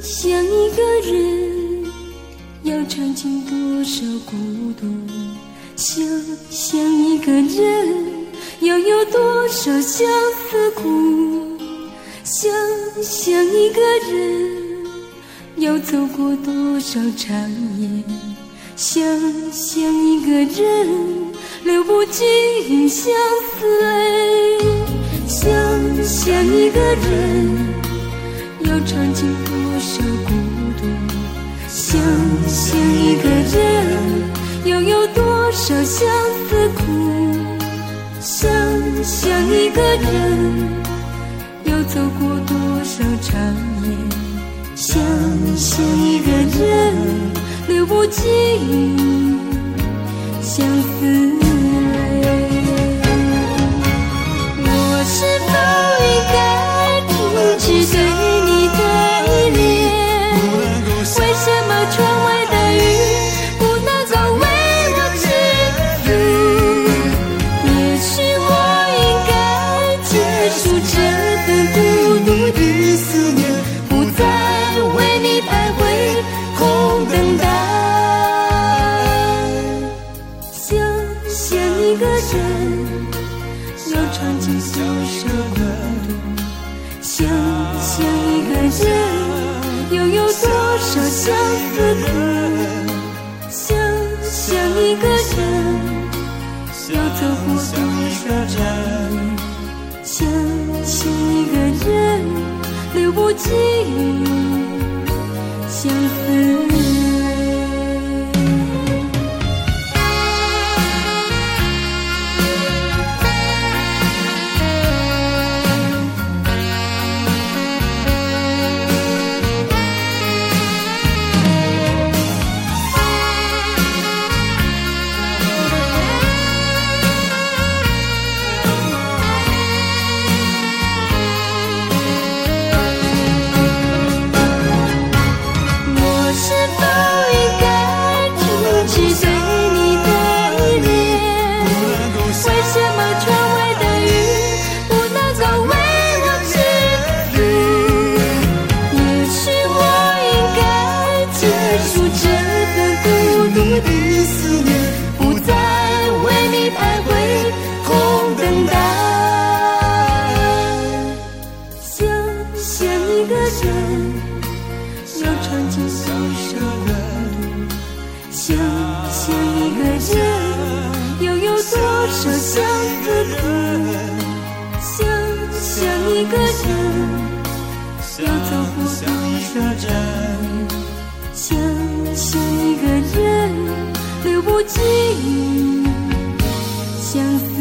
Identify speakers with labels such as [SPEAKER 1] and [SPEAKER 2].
[SPEAKER 1] 想一个人要尝尽多少孤独想想一个人要有多少相思苦？想想一个人要走过多少长夜想想一个人流不尽相思泪。想想一个人要尝尽多少孤独？想想一个人，又有多少相思苦？想想一个人，又走过多少长夜？想想一个人，流不尽相思。多少孤独想想一个人又有多少相思苦想想一个人要走过多少春秋想想一个人留不尽相思是对你的依恋，为什么窗外的雨不能够为我止雨？也许我应该结束这份孤独的思念，不再为你徘徊、空等待。想想一个人，又藏进心上。想想一个人，想想一个人，要走不通车站。想想一个人，流不尽相思。